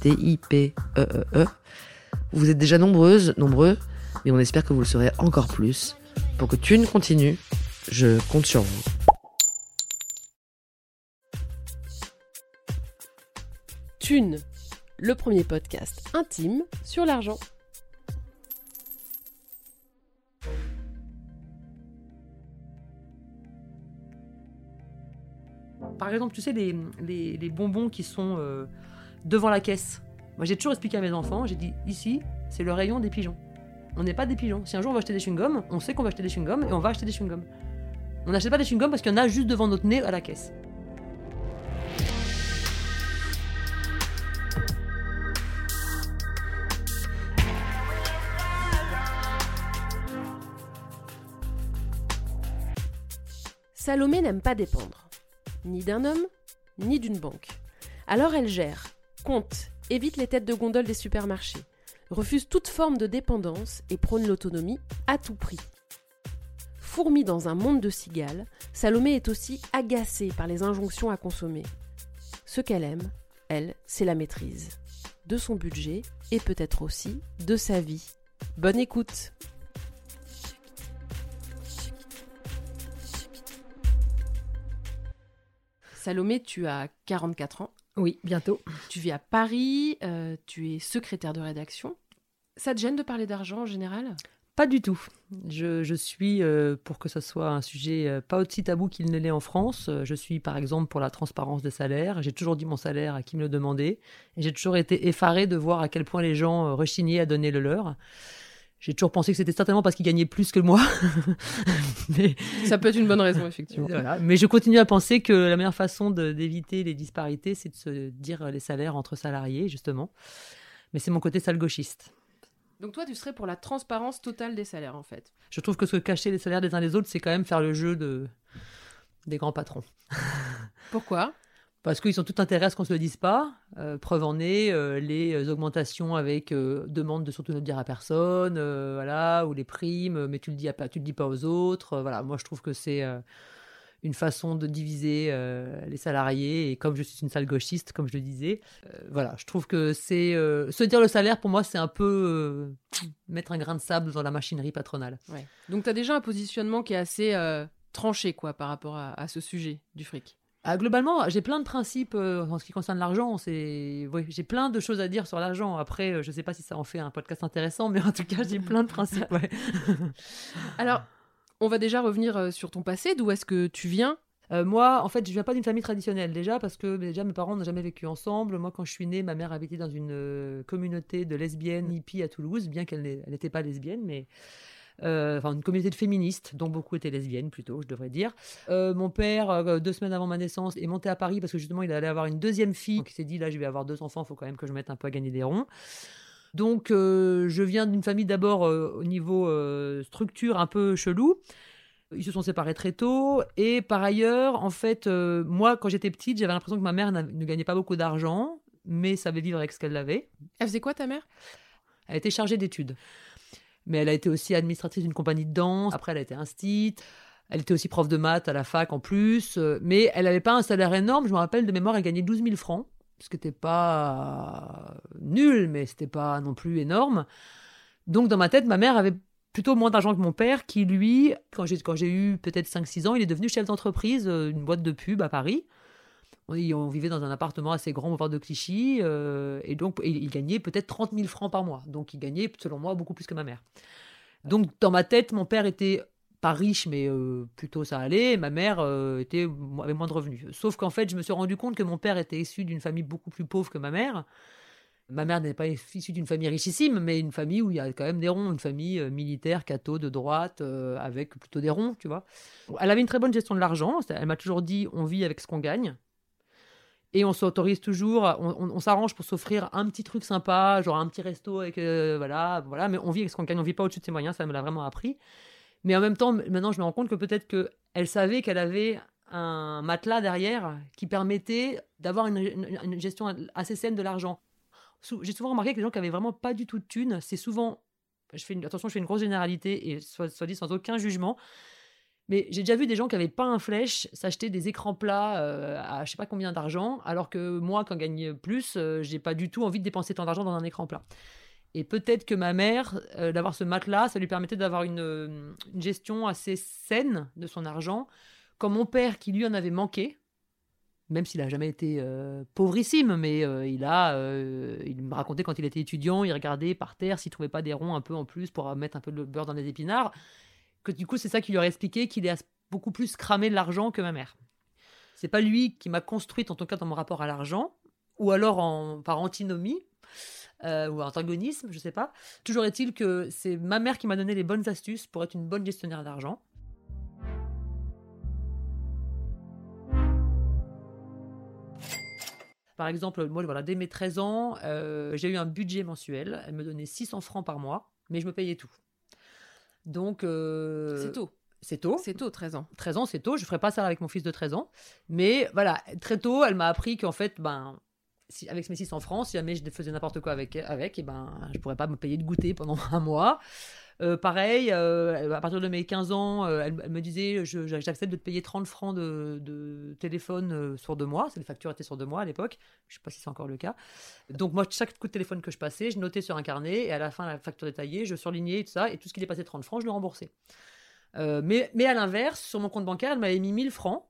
T-I-P-E-E-E. Vous êtes déjà nombreuses, nombreux, mais on espère que vous le serez encore plus. Pour que Thune continue, je compte sur vous. Thune, le premier podcast intime sur l'argent. Par exemple, tu sais, les, les- les bonbons qui sont euh, devant la caisse. Moi, j'ai toujours expliqué à mes enfants, j'ai dit, ici, c'est le rayon des pigeons. On n'est pas des pigeons. Si un jour on va acheter des chewing-gums, on sait qu'on va acheter des chewing-gums et on va acheter des chewing-gums. On n'achète pas des chewing-gums parce qu'il y en a juste devant notre nez à la caisse. Salomé n'aime pas dépendre, ni d'un homme, ni d'une banque. Alors elle gère, compte, évite les têtes de gondole des supermarchés, refuse toute forme de dépendance et prône l'autonomie à tout prix. Fourmi dans un monde de cigales, Salomé est aussi agacée par les injonctions à consommer. Ce qu'elle aime, elle, c'est la maîtrise. De son budget et peut-être aussi de sa vie. Bonne écoute Salomé, tu as 44 ans. Oui, bientôt. Tu vis à Paris, euh, tu es secrétaire de rédaction. Ça te gêne de parler d'argent en général? Pas du tout. Je, je suis, euh, pour que ce soit un sujet euh, pas aussi tabou qu'il ne l'est en France, je suis par exemple pour la transparence des salaires. J'ai toujours dit mon salaire à qui me le demandait. Et j'ai toujours été effarée de voir à quel point les gens rechignaient à donner le leur. J'ai toujours pensé que c'était certainement parce qu'ils gagnaient plus que moi. Mais Ça peut être une bonne raison, effectivement. Voilà. Mais je continue à penser que la meilleure façon d'éviter les disparités, c'est de se dire les salaires entre salariés, justement. Mais c'est mon côté sale gauchiste. Donc toi, tu serais pour la transparence totale des salaires, en fait. Je trouve que se cacher les salaires des uns des autres, c'est quand même faire le jeu de... des grands patrons. Pourquoi? Parce qu'ils ont tout intérêt à ce qu'on ne se le dise pas. Euh, preuve en est, euh, les euh, augmentations avec demande de surtout ne le dire à personne, voilà, ou les primes, mais tu le dis tu le dis pas aux autres. voilà, moi je trouve que c'est une façon de diviser les salariés. Et comme je suis une sale gauchiste, comme je le disais, voilà, je trouve que c'est se dire le salaire pour moi, c'est un peu mettre un grain de sable dans la machinerie patronale. Donc tu as déjà un positionnement qui est assez tranché, quoi, par rapport à ce sujet du fric. Ah, globalement, j'ai plein de principes euh, en ce qui concerne l'argent. C'est, oui, j'ai plein de choses à dire sur l'argent. Après, euh, je ne sais pas si ça en fait un podcast intéressant, mais en tout cas, j'ai plein de principes. ouais. Alors, on va déjà revenir euh, sur ton passé. D'où est-ce que tu viens? Euh, moi, en fait, je viens pas d'une famille traditionnelle déjà parce que déjà mes parents n'ont jamais vécu ensemble. Moi, quand je suis née, ma mère habitait dans une communauté de lesbiennes hippies à Toulouse, bien qu'elle n'était pas lesbienne, mais enfin une communauté de féministes dont beaucoup étaient lesbiennes plutôt, je devrais dire. Euh, mon père, euh, deux semaines avant ma naissance, est monté à Paris parce que justement il allait avoir une deuxième fille. Donc il s'est dit là, je vais avoir deux enfants, il faut quand même que je mette un peu à gagner des ronds. Donc, euh, je viens d'une famille d'abord euh, au niveau euh, structure un peu chelou. Ils se sont séparés très tôt. Et par ailleurs, en fait, euh, moi, quand j'étais petite, j'avais l'impression que ma mère ne gagnait pas beaucoup d'argent, mais savait vivre avec ce qu'elle avait. Elle faisait quoi ta mère? Elle était chargée d'études. Mais elle a été aussi administratrice d'une compagnie de danse. Après, elle a été instite. Elle était aussi prof de maths à la fac en plus. Euh, Mais elle n'avait pas un salaire énorme. Je me rappelle de mémoire, elle gagnait 12 000 francs. Ce qui n'était pas nul, mais c'était pas non plus énorme. Donc, dans ma tête, ma mère avait plutôt moins d'argent que mon père, qui lui, quand j'ai, quand j'ai eu peut-être 5-6 ans, il est devenu chef d'entreprise, euh, une boîte de pub à Paris. On, vivait dans un appartement assez grand, boulevard de Clichy, euh, et donc il, gagnait peut-être 30 000 francs par mois. Donc il gagnait, selon moi, beaucoup plus que ma mère. Donc dans ma tête, mon père était pas riche, mais euh, plutôt ça allait. et Ma mère euh, était, avait moins de revenus. Sauf qu'en fait, je me suis rendu compte que mon père était issu d'une famille beaucoup plus pauvre que ma mère. Ma mère n'est pas issue d'une famille richissime, mais une famille où il y a quand même des ronds, une famille militaire, catho, de droite, avec plutôt des ronds, tu vois. Elle avait une très bonne gestion de l'argent. Elle m'a toujours dit on vit avec ce qu'on gagne. Et on s'autorise toujours, on, s'arrange pour s'offrir un petit truc sympa, genre un petit resto avec, euh, voilà, voilà, mais on vit avec ce qu'on gagne, on vit pas au-dessus de ses moyens, ça me l'a vraiment appris. Mais en même temps, maintenant, je me rends compte que peut-être qu'elle savait qu'elle avait un matelas derrière qui permettait d'avoir une, gestion assez saine de l'argent. J'ai souvent remarqué que les gens qui avaient vraiment pas du tout de thunes, c'est souvent, je fais une, attention, je fais une grosse généralité et soit dit sans aucun jugement, mais j'ai déjà vu des gens qui avaient pas un flèche s'acheter des écrans plats euh, à je sais pas combien d'argent, alors que moi, quand gagne plus, euh, j'ai pas du tout envie de dépenser tant d'argent dans un écran plat. Et peut-être que ma mère, euh, d'avoir ce matelas, ça lui permettait d'avoir une, euh, une gestion assez saine de son argent. Quand mon père, qui lui en avait manqué, même s'il a jamais été pauvrissime, mais il a, il me racontait quand il était étudiant, il regardait par terre s'il trouvait pas des ronds un peu en plus pour mettre un peu de beurre dans les épinards. Que du coup, c'est ça qui lui aurait expliqué qu'il est beaucoup plus cramé de l'argent que ma mère. C'est pas lui qui m'a construite, en tout cas dans mon rapport à l'argent, ou alors en, par antinomie, euh, ou antagonisme, je sais pas. Toujours est-il que c'est ma mère qui m'a donné les bonnes astuces pour être une bonne gestionnaire d'argent. Par exemple, moi, voilà, dès mes 13 ans, euh, j'ai eu un budget mensuel. Elle me donnait 600 francs par mois, mais je me payais tout. Donc. euh, C'est tôt. C'est tôt. C'est tôt, 13 ans. 13 ans, c'est tôt. Je ferai pas ça avec mon fils de 13 ans. Mais voilà, très tôt, elle m'a appris qu'en fait, ben, avec mes 600 francs, si jamais je faisais n'importe quoi avec, avec et ben, je pourrais pas me payer de goûter pendant un mois. Euh, pareil, euh, à partir de mes 15 ans, euh, elle, me disait j'accepte de te payer 30 francs de, de téléphone sur deux mois. Les factures étaient sur deux mois à l'époque. Je sais pas si c'est encore le cas. Donc, moi, chaque coup de téléphone que je passais, je notais sur un carnet et à la fin, la facture détaillée, je surlignais et tout ça. Et tout ce qui dépassait 30 francs, je le remboursais. Mais, mais à l'inverse, sur mon compte bancaire, elle m'avait mis 1000 francs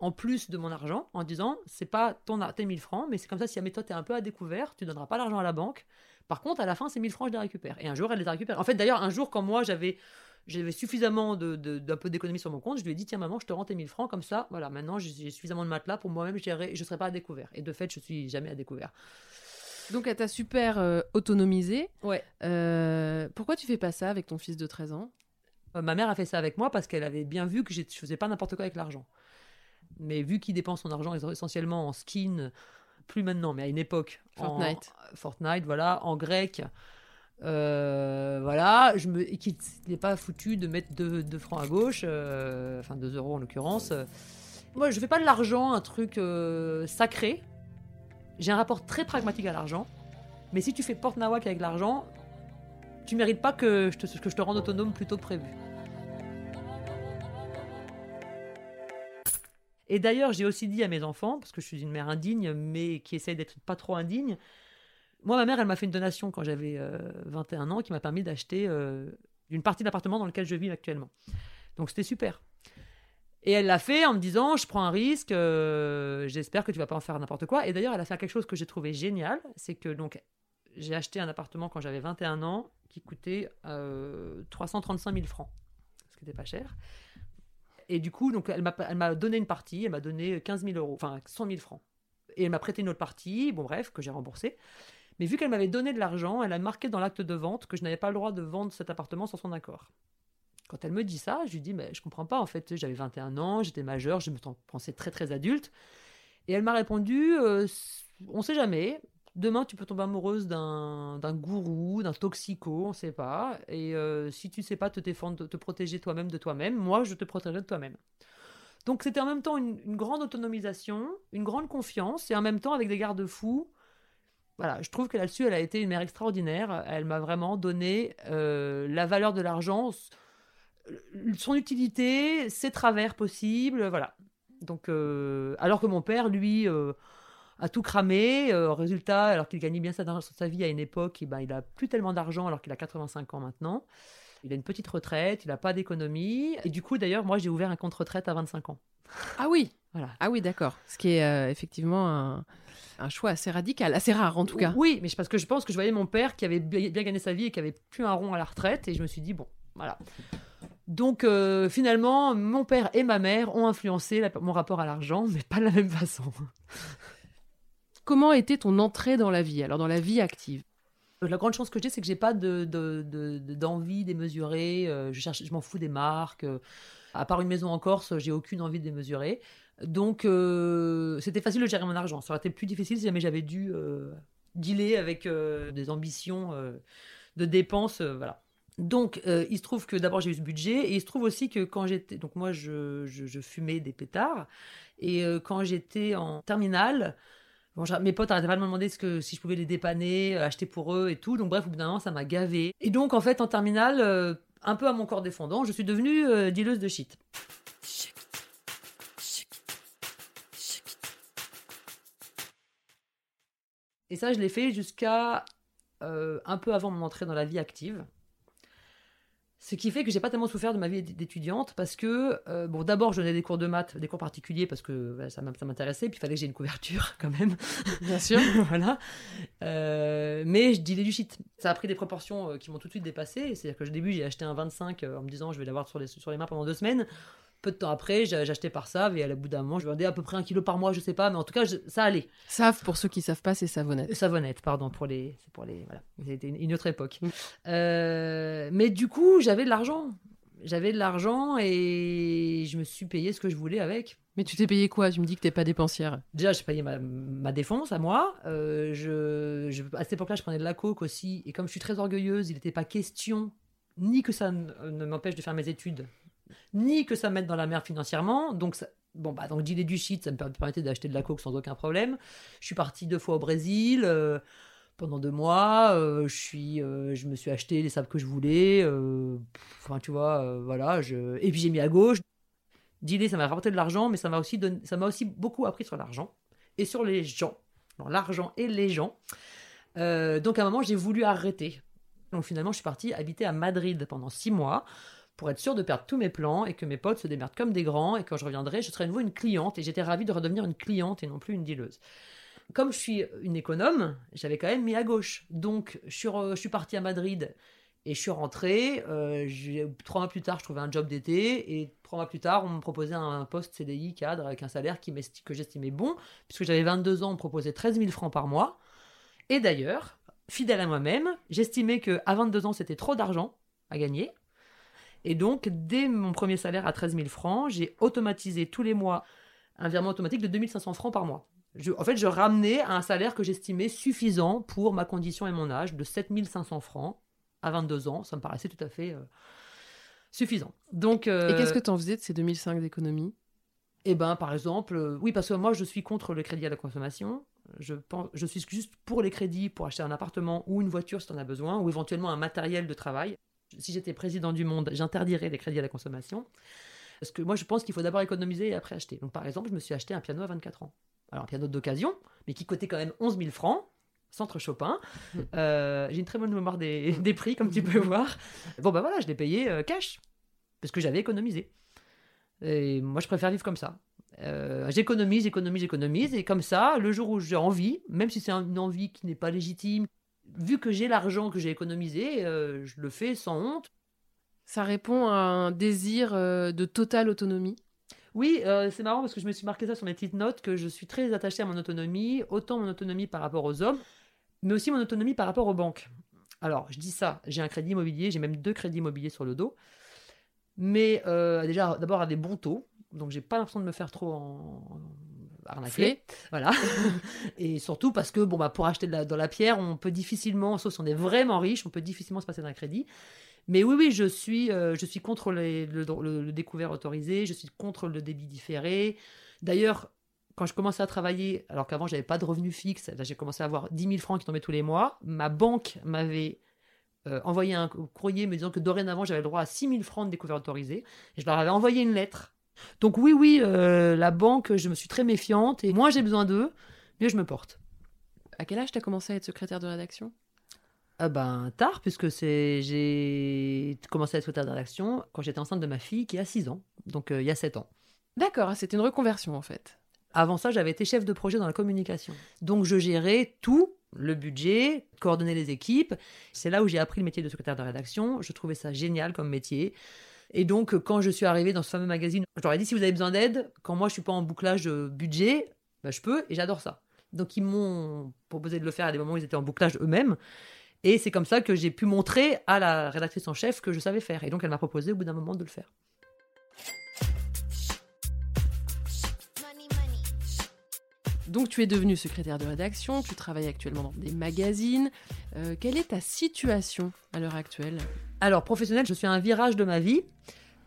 en plus de mon argent en disant c'est pas ton tes 1000 francs, mais c'est comme ça si jamais toi t'es un peu à découvert, tu donneras pas l'argent à la banque. Par contre, à la fin, ces 1000 francs, je les récupère. Et un jour, elle les a récupérés. En fait, d'ailleurs, un jour, quand moi j'avais j'avais suffisamment de, de- d'un peu d'économie sur mon compte, je lui ai dit tiens maman, je te rends tes 1000 francs comme ça. Voilà, maintenant j'ai suffisamment de matelas pour moi-même gérer, et je serai pas à découvert. Et de fait, je suis jamais à découvert. Donc, elle t'a super euh, autonomisé. Ouais. Euh, pourquoi tu fais pas ça avec ton fils de 13 ans? Euh, ma mère a fait ça avec moi parce qu'elle avait bien vu que je faisais pas n'importe quoi avec l'argent. Mais vu qu'il dépense son argent essentiellement en skin, plus maintenant, mais à une époque. en- Fortnite. Fortnite, voilà, en grec. euh, voilà, je me, qu'il n'est pas foutu de mettre 2 francs à gauche, euh, enfin 2 euros en l'occurrence. Moi, je fais pas de l'argent un truc euh, sacré. J'ai un rapport très pragmatique à l'argent. Mais si tu fais porte-nawak avec l'argent, tu mérites pas que je, te, que je te rende autonome plus tôt que prévu. Et d'ailleurs, j'ai aussi dit à mes enfants, parce que je suis une mère indigne, mais qui essaye d'être pas trop indigne. Moi, ma mère, elle m'a fait une donation quand j'avais euh, 21 ans qui m'a permis d'acheter euh, une partie de l'appartement dans lequel je vis actuellement. Donc c'était super. Et elle l'a fait en me disant, je prends un risque, euh, j'espère que tu vas pas en faire n'importe quoi. Et d'ailleurs, elle a fait quelque chose que j'ai trouvé génial, c'est que donc j'ai acheté un appartement quand j'avais 21 ans qui coûtait euh, 335 000 francs, ce qui n'était pas cher. Et du coup, donc elle m'a donné une partie, elle m'a donné 15 000 euros, enfin 100 000 francs. Et elle m'a prêté une autre partie, bon bref, que j'ai remboursé. Mais vu qu'elle m'avait donné de l'argent, elle a marqué dans l'acte de vente que je n'avais pas le droit de vendre cet appartement sans son accord. Quand elle me dit ça, je lui dis, mais je comprends pas, en fait, j'avais 21 ans, j'étais majeur, je me pensais très très adulte. Et elle m'a répondu, euh, on sait jamais, demain tu peux tomber amoureuse d'un gourou, d'un toxico, on sait pas. Et euh, si tu sais pas te défendre, te protéger toi-même de toi-même, moi je te protégerai de toi-même. Donc c'était en même temps une, grande autonomisation, une grande confiance, et en même temps avec des garde-fous. Voilà, je trouve que là-dessus, elle a été une mère extraordinaire. Elle m'a vraiment donné euh, la valeur de l'argent, son utilité, ses travers possibles, voilà. Donc, euh, alors que mon père, lui, a tout cramé. Euh, résultat, alors qu'il gagnait bien sa, sa vie à une époque, et ben, il a plus tellement d'argent alors qu'il a 85 ans maintenant. Il a une petite retraite, il n'a pas d'économie. Et du coup, d'ailleurs, moi, j'ai ouvert un compte retraite à 25 ans. Ah oui, Voilà. ah oui, d'accord. Ce qui est euh, effectivement un, un choix assez radical, assez rare en tout cas. Oui, mais parce que je pense que je voyais mon père qui avait bien bien gagné sa vie et qui avait plus un rond à la retraite. Et je me suis dit, bon, voilà. Donc, euh, finalement, mon père et ma mère ont influencé la- mon rapport à l'argent, mais pas de la même façon. Comment était ton entrée dans la vie, alors dans la vie active? La grande chance que j'ai, c'est que j'ai pas de, de- de- de- d'envie démesurée. euh, je, cherche, je m'en fous des marques. euh, à part une maison en Corse, j'ai aucune envie de démesurer. Donc, euh, c'était facile de gérer mon argent. Ça aurait été plus difficile si jamais j'avais dû euh, dealer avec euh, des ambitions euh, de dépenses. euh, voilà. Donc, euh, il se trouve que d'abord j'ai eu ce budget et il se trouve aussi que quand j'étais. Donc, moi, je, je- fumais des pétards. Et euh, quand j'étais en terminale, Mes potes arrêtaient pas de me demander si je pouvais les dépanner, euh, acheter pour eux et tout. Donc bref, au bout d'un moment, ça m'a gavé. Et donc, en fait, en terminale, euh, un peu à mon corps défendant, je suis devenue euh, de shit. Et ça, je l'ai fait jusqu'à euh, un peu avant mon entrée dans la vie active. Ce qui fait que j'ai pas tellement souffert de ma vie d'étudiante parce que, euh, bon, d'abord, je donnais des cours de maths, des cours particuliers parce que voilà, ça m'intéressait, puis il fallait que j'ai une couverture quand même. Bien sûr. voilà. Euh, mais je dealais du shit. Ça a pris des proportions euh, qui m'ont tout de suite dépassé. C'est-à-dire que au début, j'ai acheté un 25 euh, en me disant je vais l'avoir sur les, sur les mains pendant deux semaines. Peu de temps après, j'ai j'ai acheté par ça et à la bout d'un moment, je vendais à peu près un kilo par mois, je sais pas, mais en tout cas, je- ça allait. Save, pour ceux qui savent pas, c'est savonnette. Savonnette, pardon, pour les. C'est pour les. Voilà. C'était une, autre époque. Mm. Euh, mais du coup, j'avais de l'argent. J'avais de l'argent et je me suis payé ce que je voulais avec. Mais tu t'es payé quoi? Tu me dis que t'es pas dépensière. Déjà, je payais ma, ma défense à moi. Euh, je, je- à cette époque-là, je prenais de la coke aussi. Et comme je suis très orgueilleuse, il n'était pas question ni que ça ne m'empêche de faire mes études, ni que ça me mette dans la merde financièrement. Donc, ça- bon, bah, donc dealer du shit, ça me per- permettait d'acheter de la coke sans aucun problème. Je suis partie deux fois au Brésil. euh, pendant deux mois, euh, je, suis, euh, je me suis acheté les sables que je voulais. Enfin, tu vois, voilà. Je... Et puis j'ai mis à gauche. Dealer, ça m'a rapporté de l'argent, mais ça m'a aussi, ça m'a aussi beaucoup appris sur l'argent et sur les gens. L'argent et les gens. Donc à un moment, j'ai voulu arrêter. Donc finalement, je suis partie habiter à Madrid pendant six mois pour être sûre de perdre tous mes plans et que mes potes se démerdent comme des grands et quand je reviendrai, je serai à nouveau une cliente et j'étais ravie de redevenir une cliente et non plus une dealeuse. Comme je suis une économe, j'avais quand même mis à gauche. Donc je suis, partie à Madrid et je suis rentrée. euh, trois mois plus tard, je trouvais un job d'été et trois mois plus tard, on me proposait un poste CDI cadre avec un salaire qui que j'estimais bon puisque j'avais 22 ans, on me proposait 13 000 francs par mois. Et d'ailleurs, fidèle à moi-même, j'estimais que à 22 ans, c'était trop d'argent à gagner. Et donc, dès mon premier salaire à 13 000 francs, j'ai automatisé tous les mois un virement automatique de 2500 francs par mois. Je- en fait, je ramenais à un salaire que j'estimais suffisant pour ma condition et mon âge de 7500 francs à 22 ans. Ça me paraissait tout à fait euh, suffisant. Donc, euh, Et qu'est-ce que t'en faisais de ces 2005 d'économie? Eh ben, par exemple, euh, oui, parce que moi, je suis contre le crédit à la consommation. Je, pense, je suis juste pour les crédits pour acheter un appartement ou une voiture si tu en as besoin, ou éventuellement un matériel de travail. Si j'étais président du monde, j'interdirais les crédits à la consommation. Parce que moi, je pense qu'il faut d'abord économiser et après acheter. Donc, par exemple, je me suis acheté un piano à 24 ans. Alors, un piano d'occasion, mais qui coûtait quand même 11 000 francs. Centre Chopin. Euh, J'ai une très bonne mémoire des, des prix, comme tu peux voir. Bon, ben voilà, je l'ai payé euh, cash. Parce que j'avais économisé. Et moi, je préfère vivre comme ça. Euh, j'économise, j'économise, j'économise. Et comme ça, le jour où j'ai envie, même si c'est une envie qui n'est pas légitime, vu que j'ai l'argent que j'ai économisé, euh, je le fais sans honte. Ça répond à un désir euh, de totale autonomie. Oui, euh, c'est marrant parce que je me suis marqué ça sur mes petites notes, que je suis très attachée à mon autonomie, autant mon autonomie par rapport aux hommes, mais aussi mon autonomie par rapport aux banques. Alors, je dis ça, j'ai un crédit immobilier, j'ai même deux crédits immobiliers sur le dos, mais déjà, d'abord à des bons taux, donc j'ai pas l'impression de me faire trop en... arnaquer. Voilà. et surtout parce que, bon, bah, pour acheter de la- dans la pierre, on peut difficilement, sauf si on est vraiment riche, on peut difficilement se passer d'un crédit. Mais oui, oui, je suis, euh, je suis contre les- le, le- le découvert autorisé, je suis contre le débit différé. D'ailleurs, quand je commençais à travailler, alors qu'avant, j'avais pas de revenus fixes, j'ai commencé à avoir 10 000 francs qui tombaient tous les mois. Ma banque m'avait euh, envoyé un courrier me disant que dorénavant, j'avais le droit à 6 000 francs de découvert autorisé. Et je leur avais envoyé une lettre. Donc oui, oui, euh, la banque, je me suis très méfiante, et moins j'ai besoin d'eux, mieux je me porte. À quel âge t'as commencé à être secrétaire de rédaction? Ah ben tard, puisque c'est j'ai commencé à être secrétaire de rédaction quand j'étais enceinte de ma fille qui a 6 ans, donc euh, il y a 7 ans. D'accord, c'était une reconversion en fait. Avant ça, j'avais été chef de projet dans la communication. Donc je gérais tout, le budget, coordonner les équipes. C'est là où j'ai appris le métier de secrétaire de rédaction. Je trouvais ça génial comme métier. Et donc, quand je suis arrivée dans ce fameux magazine, je leur ai dit si vous avez besoin d'aide, quand moi je suis pas en bouclage de budget, bah, je peux et j'adore ça. Donc, ils m'ont proposé de le faire à des moments où ils étaient en bouclage eux-mêmes. Et c'est comme ça que j'ai pu montrer à la rédactrice en chef que je savais faire. Et donc, elle m'a proposé au bout d'un moment de le faire. Donc tu es devenu secrétaire de rédaction, tu travailles actuellement dans des magazines. Euh, quelle est ta situation à l'heure actuelle? Alors, professionnel, je suis à un virage de ma vie,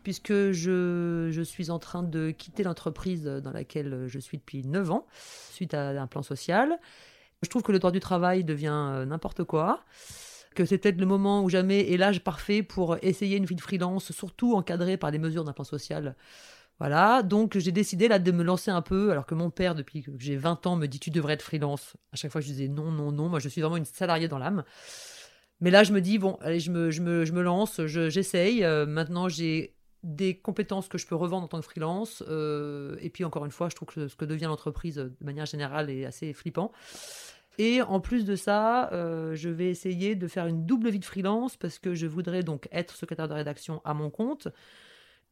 puisque je, je suis en train de quitter l'entreprise dans laquelle je suis depuis 9 ans, suite à un plan social. Je trouve que le droit du travail devient euh, n'importe quoi, que c'est peut-être le moment où jamais est l'âge parfait pour essayer une vie de freelance, surtout encadrée par des mesures d'un plan social. Voilà, donc j'ai décidé là de me lancer un peu, alors que mon père, depuis que j'ai 20 ans, me dit tu devrais être freelance. À chaque fois, je disais non, non, non, moi je suis vraiment une salariée dans l'âme. Mais là, je me dis, bon, allez, je me, je me, je me lance, je- j'essaye. Euh, maintenant, j'ai des compétences que je peux revendre en tant que freelance. euh, et puis, encore une fois, je trouve que ce que devient l'entreprise, euh, de manière générale, est assez flippant. Et en plus de ça, je vais essayer de faire une double vie de freelance parce que je voudrais donc être secrétaire de rédaction à mon compte.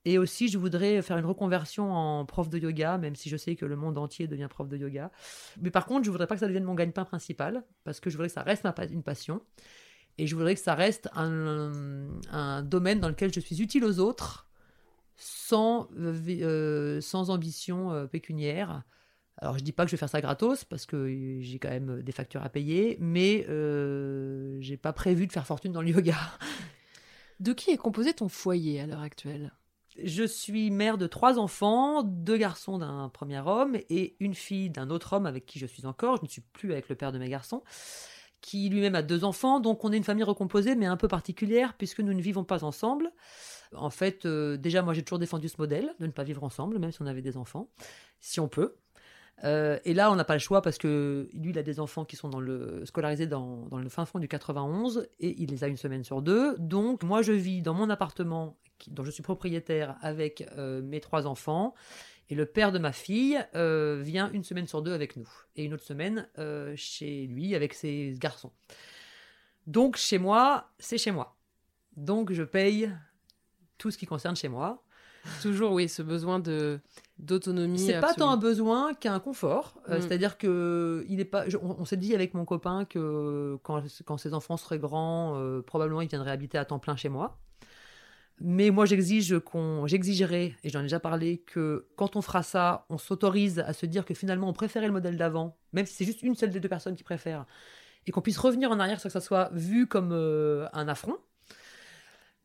Et aussi, je voudrais faire une reconversion en prof de yoga, même si je sais que le monde entier devient prof de yoga. Mais par contre, je voudrais pas que ça devienne mon gagne-pain principal, parce que je voudrais que ça reste ma une passion. Et je voudrais que ça reste un, domaine dans lequel je suis utile aux autres, sans, euh, euh, ambition euh, pécuniaire. Alors, je dis pas que je vais faire ça gratos, parce que j'ai quand même des factures à payer, mais euh, j'ai pas prévu de faire fortune dans le yoga. De qui est composé ton foyer à l'heure actuelle? Je suis mère de trois enfants, deux garçons d'un premier homme et une fille d'un autre homme avec qui je suis encore. Je ne suis plus avec le père de mes garçons, qui lui-même a deux enfants. Donc on est une famille recomposée, mais un peu particulière, puisque nous ne vivons pas ensemble. En fait, euh, déjà, moi j'ai toujours défendu ce modèle de ne pas vivre ensemble, même si on avait des enfants, si on peut. Euh, et là, on n'a pas le choix parce que lui, il a des enfants qui sont scolarisés dans, le fin fond du 91 et il les a une semaine sur deux. Donc, moi, je vis dans mon appartement dont je suis propriétaire avec euh, mes trois enfants. Et le père de ma fille euh, vient une semaine sur deux avec nous. Et une autre semaine chez lui avec ses garçons. Donc, chez moi, c'est chez moi. Donc, je paye tout ce qui concerne chez moi. Toujours, oui, ce besoin de d'autonomie. C'est pas tant un besoin qu'un confort. Euh, Mm. C'est-à-dire que il est pas. je- on on s'est dit avec mon copain que quand, quand ses enfants seraient grands, euh, probablement ils viendraient habiter à temps plein chez moi. Mais moi, j'exige qu'on, j'exigerai, et j'en ai déjà parlé, que quand on fera ça, on s'autorise à se dire que finalement, on préférait le modèle d'avant, même si c'est juste une seule des deux personnes qui préfère, et qu'on puisse revenir en arrière sans que ça soit vu comme euh, un affront.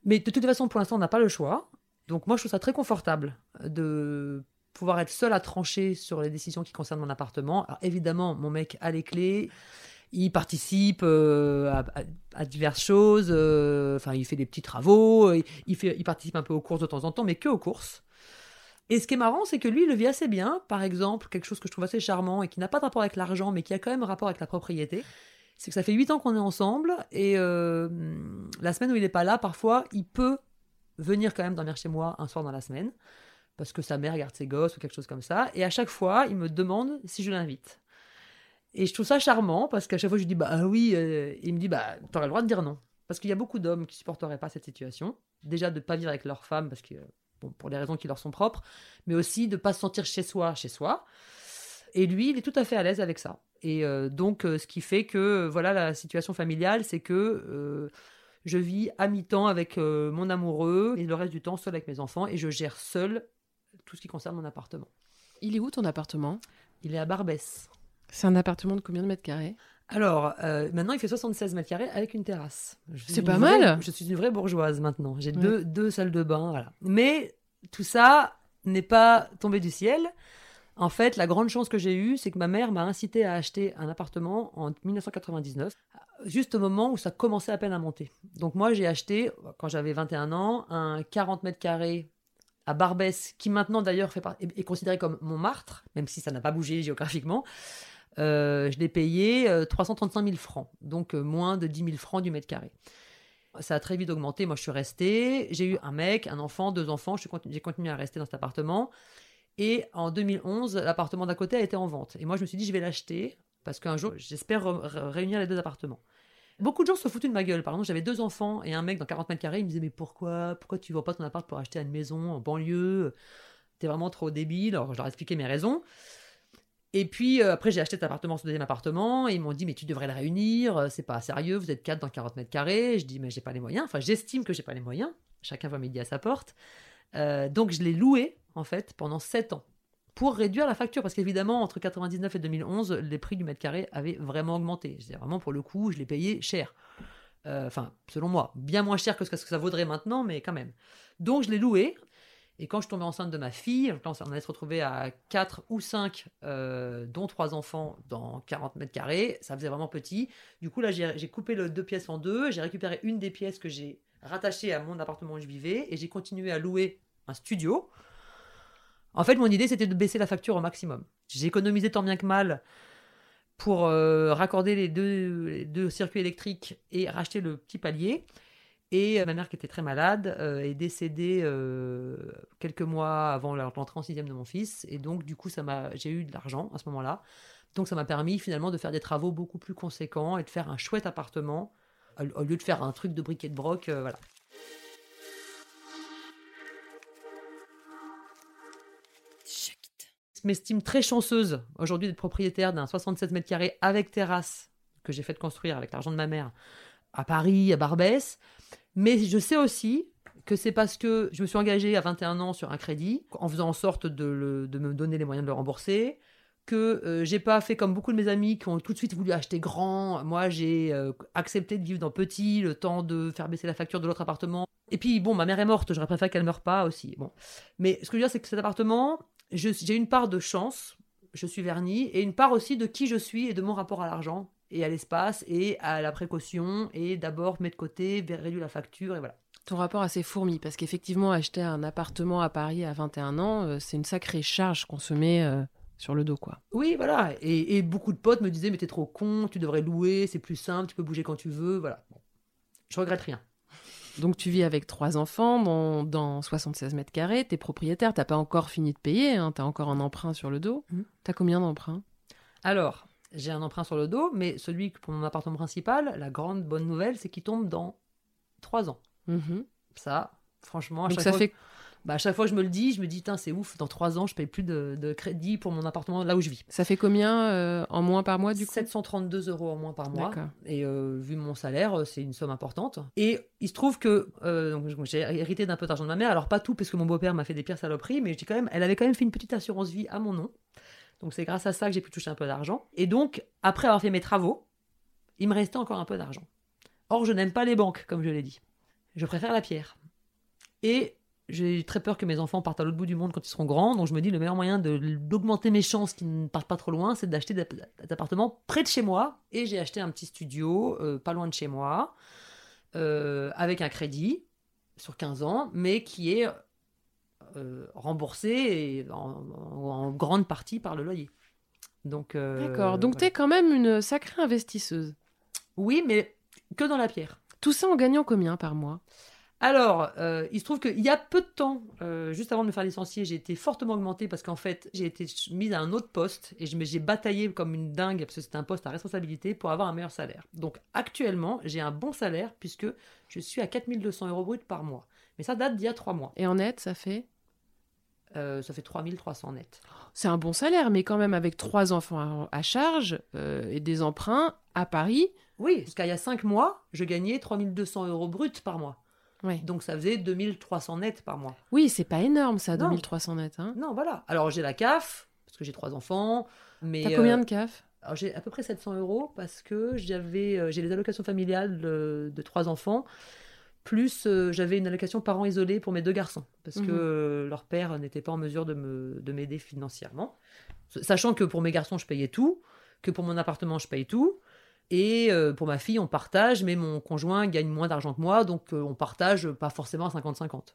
Mais de toute façon, pour l'instant, on n'a pas le choix. Donc moi, je trouve ça très confortable de pouvoir être seul à trancher sur les décisions qui concernent mon appartement. Alors évidemment, mon mec a les clés. Il participe euh, à, diverses choses. euh, Enfin, il fait des petits travaux. Il, participe un peu aux courses de temps en temps, mais que aux courses. Et ce qui est marrant, c'est que lui, il le vit assez bien. Par exemple, quelque chose que je trouve assez charmant et qui n'a pas de rapport avec l'argent, mais qui a quand même rapport avec la propriété. C'est que ça fait huit ans qu'on est ensemble et euh, la semaine où il n'est pas là, parfois, il peut venir quand même dormir chez moi un soir dans la semaine parce que sa mère garde ses gosses ou quelque chose comme ça. Et à chaque fois, il me demande si je l'invite. Et je trouve ça charmant parce qu'à chaque fois, je lui dis bah ah oui. euh, il me dit bah t'aurais le droit de dire non. Parce qu'il y a beaucoup d'hommes qui supporteraient pas cette situation. Déjà de pas vivre avec leur femme parce que bon, pour les raisons qui leur sont propres, mais aussi de pas se sentir chez soi, chez soi. Et lui, il est tout à fait à l'aise avec ça. Et euh, donc, euh, ce qui fait que voilà la situation familiale, c'est que je vis à mi-temps avec euh, mon amoureux et le reste du temps seul avec mes enfants et je gère seul tout ce qui concerne mon appartement. Il est où ton appartement? Il est à Barbès. C'est un appartement de combien de mètres carrés? Alors, euh, maintenant, il fait 76 mètres carrés avec une terrasse. C'est pas vraie- mal. Je suis une vraie bourgeoise maintenant. J'ai Ouais. deux, deux salles de bain, voilà. Mais tout ça n'est pas tombé du ciel. En fait, la grande chance que j'ai eue, c'est que ma mère m'a incité à acheter un appartement en 1999, juste au moment où ça commençait à peine à monter. Donc moi, j'ai acheté, quand j'avais 21 ans, un 40 mètres carrés à Barbès, qui maintenant d'ailleurs est, considéré comme Montmartre, même si ça n'a pas bougé géographiquement. Euh, je l'ai payé euh, 335 000 francs, donc euh, moins de 10 000 francs du mètre carré. Ça a très vite augmenté. Moi, je suis restée. J'ai eu un mec, un enfant, deux enfants. J'ai continué à rester dans cet appartement. Et en 2011, l'appartement d'à côté a été en vente. Et moi, je me suis dit, je vais l'acheter parce qu'un jour, j'espère re- re- réunir les deux appartements. Beaucoup de gens se foutaient de ma gueule. Par exemple, j'avais deux enfants et un mec dans 40 mètres carrés. Il me disait, mais pourquoi? Pourquoi tu vends pas ton appart pour acheter une maison en banlieue? T'es vraiment trop débile. Alors, je leur ai expliqué mes raisons. Et puis, euh, après, j'ai acheté cet appartement, ce deuxième appartement. Et ils m'ont dit, mais tu devrais le réunir. euh, C'est pas sérieux. Vous êtes quatre dans 40 mètres carrés. Je dis, mais j'ai pas les moyens. Enfin, j'estime que j'ai pas les moyens. Chacun voit midi à sa porte. Euh, donc, je l'ai loué, en fait, pendant 7 ans pour réduire la facture. Parce qu'évidemment, entre 99 et 2011, les prix du mètre carré avaient vraiment augmenté. C'est vraiment, pour le coup, je l'ai payé cher. Euh, Enfin, selon moi, bien moins cher que ce que ça vaudrait maintenant, mais quand même. Donc, je l'ai loué. Et quand je tombais enceinte de ma fille, on allait se retrouver à 4 ou 5, euh, dont 3 enfants dans 40 mètres carrés. Ça faisait vraiment petit. Du coup, là, j'ai j'ai coupé le deux pièces en deux. J'ai récupéré une des pièces que j'ai rattachée à mon appartement où je vivais. Et j'ai continué à louer un studio. En fait, mon idée, c'était de baisser la facture au maximum. J'ai économisé tant bien que mal pour euh, raccorder les deux, circuits électriques et racheter le petit palier. Et euh, ma mère, qui était très malade, euh, est décédée quelques mois avant l'entrée en sixième de mon fils. Et donc, du coup, ça m'a, j'ai eu de l'argent à ce moment-là. Donc, ça m'a permis finalement de faire des travaux beaucoup plus conséquents et de faire un chouette appartement au lieu de faire un truc de briquet de broc. voilà. M'estime très chanceuse aujourd'hui d'être propriétaire d'un 67 mètres carrés avec terrasse que j'ai fait construire avec l'argent de ma mère à Paris, à Barbès. Mais je sais aussi que c'est parce que je me suis engagée à 21 ans sur un crédit, en faisant en sorte de, me donner les moyens de le rembourser, que euh, j'ai pas fait comme beaucoup de mes amis qui ont tout de suite voulu acheter grand. Moi, j'ai euh, accepté de vivre dans petit, le temps de faire baisser la facture de l'autre appartement. Et puis, bon, ma mère est morte, j'aurais préféré qu'elle meure pas aussi. Bon. Mais ce que je veux dire, c'est que cet appartement, j'ai une part de chance, je suis vernie, et une part aussi de qui je suis et de mon rapport à l'argent et à l'espace et à la précaution et d'abord mettre de côté, réduire la facture et voilà. Ton rapport à ces fourmis, parce qu'effectivement, acheter un appartement à Paris à 21 ans, euh, c'est une sacrée charge qu'on se met euh, sur le dos, quoi. Oui, voilà. Et, et beaucoup de potes me disaient, mais t'es trop con, tu devrais louer, c'est plus simple, tu peux bouger quand tu veux, voilà. Bon. Je regrette rien. Donc tu vis avec trois enfants dans, dans 76 mètres carrés, t'es propriétaire, t'as pas encore fini de payer, hein, t'as encore un emprunt sur le dos. Mhm. T'as combien d'emprunts? Alors, j'ai un emprunt sur le dos, mais celui pour mon appartement principal, la grande bonne nouvelle, c'est qu'il tombe dans trois ans. Mhm. Ça, franchement, à Donc chaque ça fois, fait bah, à chaque fois que je me le dis, je me dis, Tain, c'est ouf, dans trois ans, je paye plus de, de crédit pour mon appartement là où je vis. ça fait combien euh, en moins par mois du coup? 732 euros en moins par mois. Et euh, vu mon salaire, euh, c'est une somme importante. Et il se trouve que euh, j'ai hérité d'un peu d'argent de ma mère. Alors pas tout, parce que mon beau-père m'a fait des pires saloperies, mais je dis quand même, elle avait quand même fait une petite assurance vie à mon nom. Donc c'est grâce à ça que j'ai pu toucher un peu d'argent. Et donc, après avoir fait mes travaux, il me restait encore un peu d'argent. Or, je n'aime pas les banques, comme je l'ai dit. Je préfère la pierre. Et j'ai très peur que mes enfants partent à l'autre bout du monde quand ils seront grands. Donc je me dis, le meilleur moyen d'augmenter mes chances qu'ils ne partent pas trop loin, c'est d'acheter des, des appartements près de chez moi. Et j'ai acheté un petit studio, euh, pas loin de chez moi, euh, avec un crédit sur 15 ans, mais qui est euh, remboursé et en, grande partie par le loyer. Donc, D'accord. Donc voilà. t'es quand même une sacrée investisseuse. Oui, mais que dans la pierre. Tout ça en gagnant combien par mois? Alors, euh, il se trouve qu'il y a peu de temps, euh, juste avant de me faire licencier, j'ai été fortement augmentée parce qu'en fait, j'ai été mise à un autre poste et j'ai bataillé comme une dingue parce que c'était un poste à responsabilité pour avoir un meilleur salaire. Donc actuellement, j'ai un bon salaire puisque je suis à 4200 euros brut par mois. Mais ça date d'il y a trois mois. Et en net, ça fait? Euh, ça fait 3300 net. C'est un bon salaire, mais quand même avec trois enfants à, à charge euh, et des emprunts à Paris. Oui, parce qu'il y a cinq mois, je gagnais 3200 euros brut par mois. Ouais. Donc ça faisait 2300 net par mois. Oui, c'est pas énorme ça, Non. 2300 net. Hein. Non, voilà. Alors j'ai la CAF, parce que j'ai trois enfants. Mais T'as combien euh, de CAF? j'ai à peu près 700 euros parce que j'avais euh, j'ai les allocations familiales de, de trois enfants, plus euh, j'avais une allocation parents isolés pour mes deux garçons parce Mhm. que euh, leur père n'était pas en mesure de me de m'aider financièrement, sachant que pour mes garçons je payais tout, que pour mon appartement je paye tout. Et euh, pour ma fille, on partage, mais mon conjoint gagne moins d'argent que moi, donc euh, on partage pas forcément à 50-50.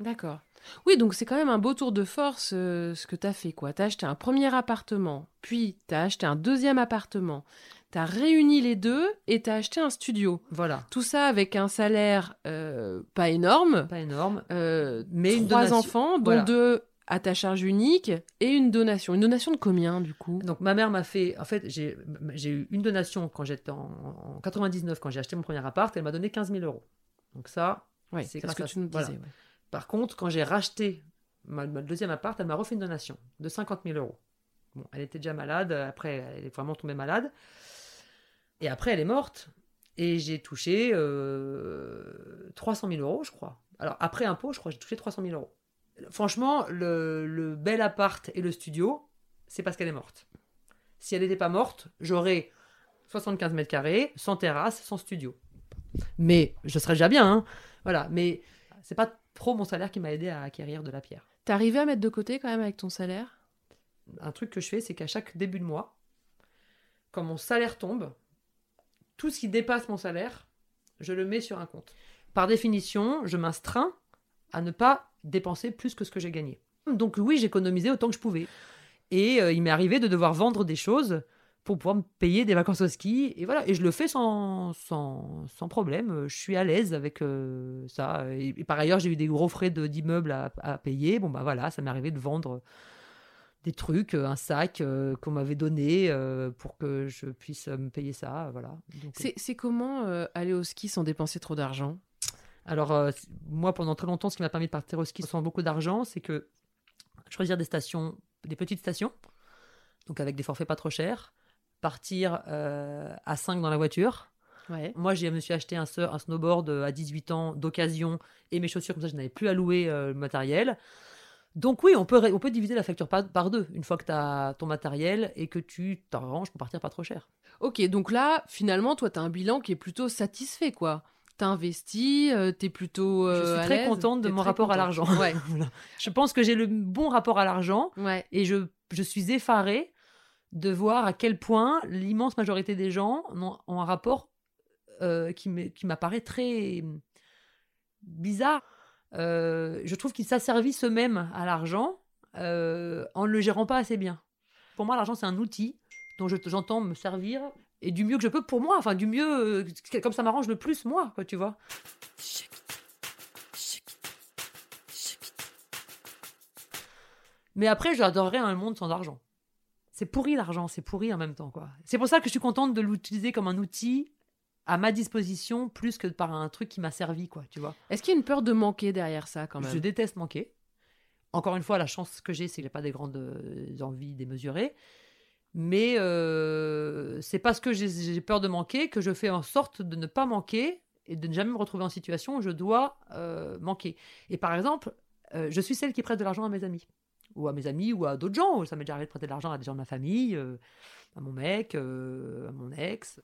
D'accord. Oui, donc c'est quand même un beau tour de force euh, ce que tu as fait. quoi. Tu as acheté un premier appartement, puis tu as acheté un deuxième appartement, tu as réuni les deux et tu as acheté un studio. Voilà. Tout ça avec un salaire euh, pas énorme, Pas énorme. euh, Mais une trois donation. enfants, dont Voilà. deux à ta charge unique et une donation. Une donation de combien du coup? Donc ma mère m'a fait, en fait, j'ai eu une donation quand j'étais en, en 99, quand j'ai acheté mon premier appart, elle m'a donné 15 000 euros. Donc ça, Ouais, c'est ce que tu nous voilà. disais. ouais. par contre, quand j'ai racheté ma, ma deuxième appart, elle m'a refait une donation de 50 000 euros. Bon, elle était déjà malade, après elle est vraiment tombée malade. Et après elle est morte. Et j'ai touché euh, 300 000 euros, je crois. Alors après impôt, je crois que j'ai touché 300 000 euros. Franchement, le, le bel appart et le studio, c'est parce qu'elle est morte. Si elle n'était pas morte, j'aurais 75 mètres carrés, sans terrasse, sans studio. Mais je serais déjà bien, hein. Voilà, mais c'est pas trop mon salaire qui m'a aidé à acquérir de la pierre. T'es arrivé à mettre de côté quand même avec ton salaire? Un truc que je fais, c'est qu'à chaque début de mois, quand mon salaire tombe, tout ce qui dépasse mon salaire, je le mets sur un compte. Par définition, je m'instreins à ne pas dépenser plus que ce que j'ai gagné. Donc oui, j'économisais autant que je pouvais. Et euh, il m'est arrivé de devoir vendre des choses pour pouvoir me payer des vacances au ski. Et voilà, et je le fais sans, sans, sans problème. Je suis à l'aise avec euh, ça. Et, par ailleurs, j'ai eu des gros frais d'immeuble à, à payer. Bon, bah voilà, ça m'est arrivé de vendre des trucs, un sac euh, qu'on m'avait donné pour que je puisse me payer ça. Voilà. C'est comment aller au ski sans dépenser trop d'argent? Alors, euh, moi, pendant très longtemps, ce qui m'a permis de partir au ski sans beaucoup d'argent, c'est que choisir des stations, des petites stations, donc avec des forfaits pas trop chers, partir euh, à 5 dans la voiture. Ouais. Moi, je me suis acheté un, un snowboard euh, à 18 ans d'occasion et mes chaussures, comme ça, je n'avais plus à louer euh, le matériel. Donc oui, on peut, on peut diviser la facture par, par deux, une fois que tu as ton matériel et que tu t'arranges pour partir pas trop cher. Ok, donc là, finalement, toi, t'as un bilan qui est plutôt satisfait, quoi. T'as investi, euh, t'es plutôt. Je euh, suis à très contente de mon rapport à l'argent. Ouais. Je pense que j'ai le bon rapport à l'argent ouais. Et je, je suis effarée de voir à quel point l'immense majorité des gens ont, ont un rapport euh, qui m'apparaît très bizarre. Euh, je trouve qu'ils s'asservissent eux-mêmes à l'argent euh, en ne le gérant pas assez bien. Pour moi, l'argent, c'est un outil dont je- j'entends me servir et du mieux que je peux pour moi, enfin du mieux, euh, comme ça m'arrange le plus moi, quoi, tu vois. Mais après, j'adorerais un monde sans argent. C'est pourri l'argent, c'est pourri en même temps, quoi. C'est pour ça que je suis contente de l'utiliser comme un outil à ma disposition plus que par un truc qui m'a servi, quoi, tu vois. Est-ce qu'il y a une peur de manquer derrière ça, quand même? Je déteste manquer. Encore une fois, la chance que j'ai, c'est que j'ai pas des grandes euh, envies démesurées. Mais euh, c'est parce que j'ai- peur de manquer que je fais en sorte de ne pas manquer et de ne jamais me retrouver en situation où je dois euh, manquer. Et par exemple, euh, je suis celle qui prête de l'argent à mes amis. Ou à mes amis ou à d'autres gens. Ça m'est déjà arrivé de prêter de l'argent à des gens de ma famille, à mon mec, à mon ex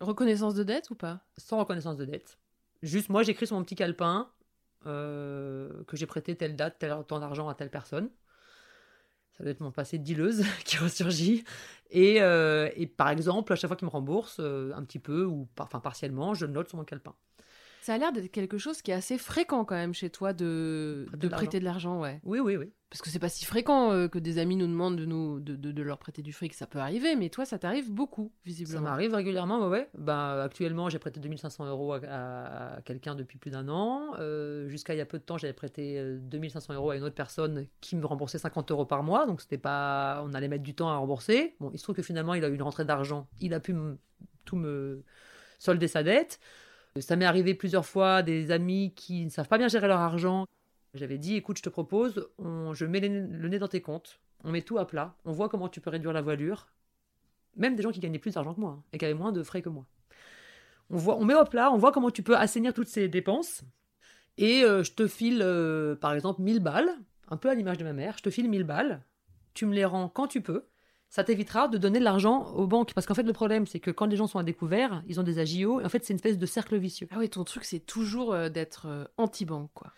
Reconnaissance de dette ou pas? Sans reconnaissance de dette. Juste, moi, j'écris sur mon petit calepin que j'ai prêté telle date, tel temps d'argent à telle personne. Ça doit être mon passé de qui ressurgit. Et, euh, et par exemple, à chaque fois qu'il me rembourse, euh, un petit peu ou par- enfin partiellement, je note sur mon calepin. Ça a l'air d'être quelque chose qui est assez fréquent quand même chez toi de, Prêter de de prêter de l'argent, ouais. Oui, oui, oui. Parce que c'est pas si fréquent euh, que des amis nous demandent de, nous, de, de- de leur prêter du fric. Ça peut arriver, mais toi, ça t'arrive beaucoup, Ça visiblement. m'arrive régulièrement, ouais, ouais. Ben, actuellement, j'ai prêté 2500 euros à, à- à quelqu'un depuis plus d'un an. Euh, Jusqu'à il y a peu de temps, j'avais prêté euh, 2500 euros à une autre personne qui me remboursait 50 euros par mois. Donc, c'était pas. On allait mettre du temps à rembourser. Bon, il se trouve que finalement, il a eu une rentrée d'argent. Il a pu tout me solder sa dette. Ça m'est arrivé plusieurs fois des amis qui ne savent pas bien gérer leur argent. J'avais dit, écoute, je te propose, on- je mets le nez dans tes comptes, on met tout à plat, on voit comment tu peux réduire la voilure. Même des gens qui gagnaient plus d'argent que moi hein, et qui avaient moins de frais que moi. On, voit, on met au plat, on voit comment tu peux assainir toutes ces dépenses. Et euh, je te file, euh, par exemple, 1000 balles, un peu à l'image de ma mère, je te file 1000 balles, tu me les rends quand tu peux. Ça t'évitera de donner de l'argent aux banques. Parce qu'en fait, le problème, c'est que quand les gens sont à découvert, ils ont des agios. Et en fait, c'est une espèce de cercle vicieux. Ah oui, ton truc, c'est toujours euh, d'être euh, anti-banque, quoi.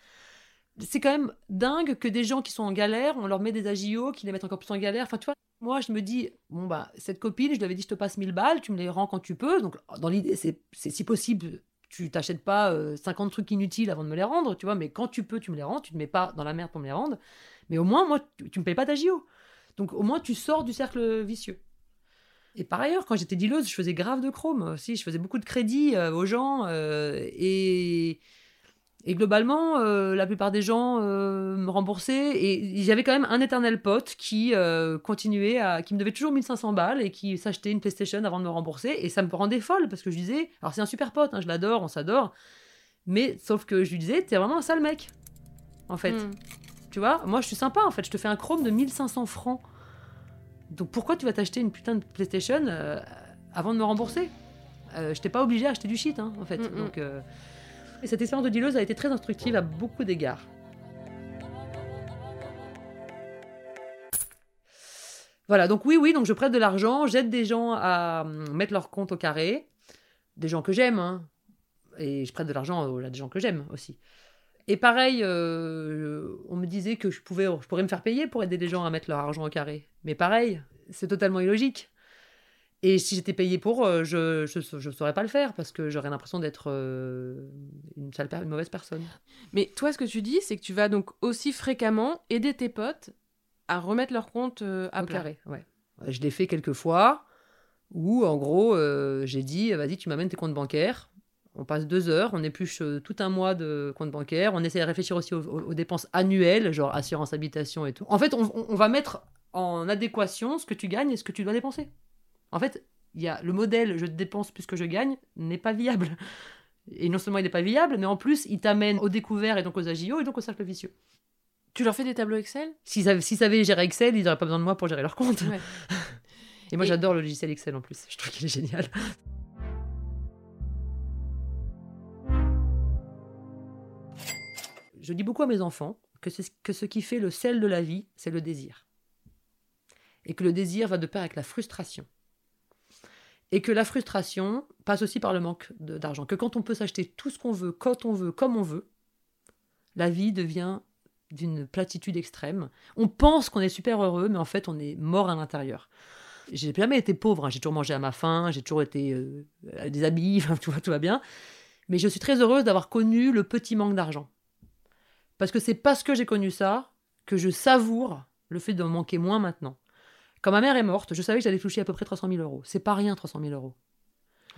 c'est quand même dingue que des gens qui sont en galère, on leur met des agios qui les mettent encore plus en galère. Enfin, tu vois, moi, je me dis, bon, bah, cette copine, je lui avais dit, je te passe 1000 balles, tu me les rends quand tu peux. Donc, dans l'idée, c'est si possible, tu t'achètes pas euh, 50 trucs inutiles avant de me les rendre, tu vois, mais quand tu peux, tu me les rends, tu te mets pas dans la merde pour me les rendre. Mais au moins, moi, tu, tu me payes pas JO. Donc au moins, tu sors du cercle vicieux. Et par ailleurs, quand j'étais dealeuse, je faisais grave de chrome aussi. Je faisais beaucoup de crédit euh, aux gens. euh, et, et globalement, euh, la plupart des gens me remboursaient. Et j'avais quand même un éternel pote qui continuait à. qui me devait toujours 1500 balles et qui s'achetait une PlayStation avant de me rembourser. Et ça me rendait folle parce que je disais. Alors c'est un super pote, hein, je l'adore, on s'adore. Mais sauf que je lui disais, t'es vraiment un sale mec. En fait. Hmm. Tu vois, moi je suis sympa en fait, je te fais un chrome de 1500 francs. Donc pourquoi tu vas t'acheter une putain de PlayStation euh, avant de me rembourser? Euh, Je t'ai pas obligé à acheter du shit hein, en fait. Mm, mm. Donc, euh, Et cette expérience de dealeuse a été très instructive à beaucoup d'égards. Voilà, donc oui, oui, donc je prête de l'argent, j'aide des gens à mettre leur compte au carré, des gens que j'aime, hein, et je prête de l'argent à des gens que j'aime aussi. Et pareil, euh, on me disait que je, pouvais, je pourrais me faire payer pour aider les gens à mettre leur argent au carré. Mais pareil, c'est totalement illogique. Et si j'étais payé pour, euh, je ne saurais pas le faire parce que j'aurais l'impression d'être euh, une, sale une mauvaise personne. Mais toi, ce que tu dis, c'est que tu vas donc aussi fréquemment aider tes potes à remettre leur compte euh, à au plat. carré, ouais. Je l'ai fait quelques fois où, en gros, euh, j'ai dit vas-y, tu m'amènes tes comptes bancaires. On passe deux heures, on épluche euh, tout un mois de comptes bancaires. On essaie de réfléchir aussi aux, dépenses annuelles, genre assurance habitation et tout. En fait, on, va mettre en adéquation ce que tu gagnes et ce que tu dois dépenser. En fait, il y a le modèle je dépense plus que je gagne n'est pas viable. Et non seulement il n'est pas viable, mais en plus, il t'amène au découvert et donc aux AGO et donc au cercle vicieux. Tu leur fais des tableaux Excel? S'ils avaient, s'ils savaient gérer Excel, ils n'auraient pas besoin de moi pour gérer leur compte. Ouais. Et moi, Et- j'adore le logiciel Excel en plus. Je trouve qu'il est génial. Je dis beaucoup à mes enfants que, que ce qui fait le sel de la vie, c'est le désir. Et que le désir va de pair avec la frustration. Et que la frustration passe aussi par le manque d'argent. Que quand on peut s'acheter tout ce qu'on veut, quand on veut, comme on veut, la vie devient d'une platitude extrême. On pense qu'on est super heureux, mais en fait, on est mort à l'intérieur. J'ai jamais été pauvre, hein. j'ai toujours mangé à ma faim, j'ai toujours été euh, tout va bien. Mais je suis très heureuse d'avoir connu le petit manque d'argent. Parce que c'est parce que j'ai connu ça que je savoure le fait de manquer moins maintenant. Quand ma mère est morte, je savais que j'allais toucher à peu près 300 000 euros. C'est pas rien, 300 000 euros.